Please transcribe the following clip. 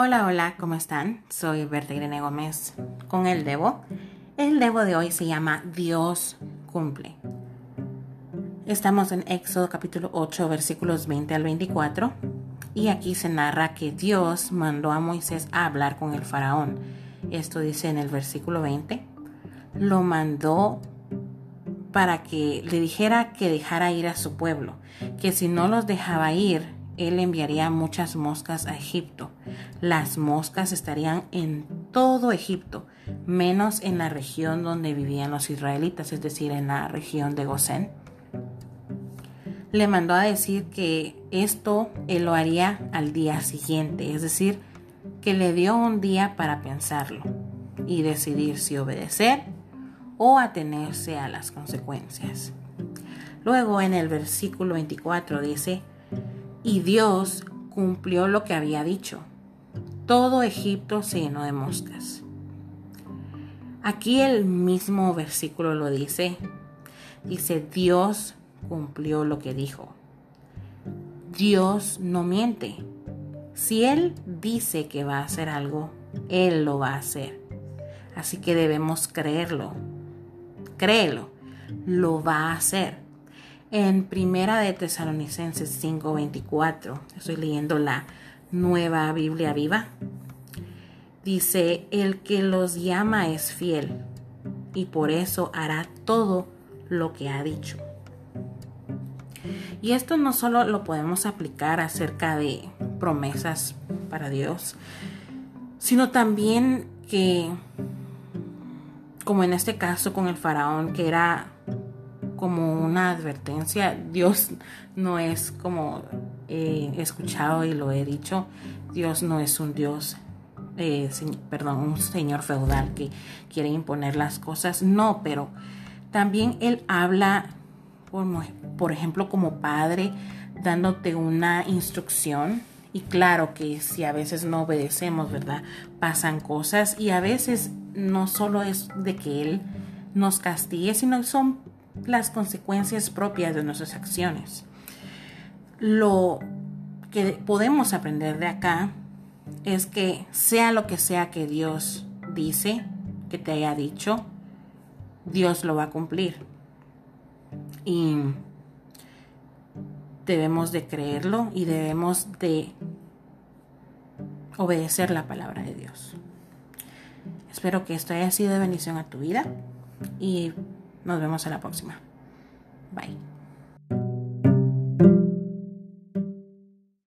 Hola, hola, ¿cómo están? Soy Berta Irene Gómez con el Debo. El Debo de hoy se llama Dios cumple. Estamos en Éxodo capítulo 8 versículos 20 al 24 y aquí se narra que Dios mandó a Moisés a hablar con el faraón. Esto dice en el versículo 20. Lo mandó para que le dijera que dejara ir a su pueblo, que si no los dejaba ir, él enviaría muchas moscas a Egipto. Las moscas estarían en todo Egipto, menos en la región donde vivían los israelitas, es decir, en la región de Gosén. Le mandó a decir que esto él lo haría al día siguiente, es decir, que le dio un día para pensarlo y decidir si obedecer o atenerse a las consecuencias. Luego en el versículo 24 dice, y Dios cumplió lo que había dicho. Todo Egipto se llenó de moscas. Aquí el mismo versículo lo dice. Dice, Dios cumplió lo que dijo. Dios no miente. Si Él dice que va a hacer algo, Él lo va a hacer. Así que debemos creerlo. Créelo. Lo va a hacer. En Primera de Tesalonicenses 5:24, estoy leyendo la nueva Biblia viva, dice, el que los llama es fiel y por eso hará todo lo que ha dicho. Y esto no solo lo podemos aplicar acerca de promesas para Dios, sino también que, como en este caso con el faraón, que era como una advertencia. Dios no es como he escuchado y lo he dicho. Dios no es un Dios, eh, perdón, un señor feudal que quiere imponer las cosas. No, pero también Él habla, por ejemplo, como padre, dándote una instrucción. Y claro que si a veces no obedecemos, ¿verdad? Pasan cosas y a veces no solo es de que Él nos castigue, sino son las consecuencias propias de nuestras acciones. Lo que podemos aprender de acá es que sea lo que sea que Dios dice, que te haya dicho, Dios lo va a cumplir. Y debemos de creerlo y debemos de obedecer la palabra de Dios. Espero que esto haya sido de bendición a tu vida y nos vemos en la próxima. Bye.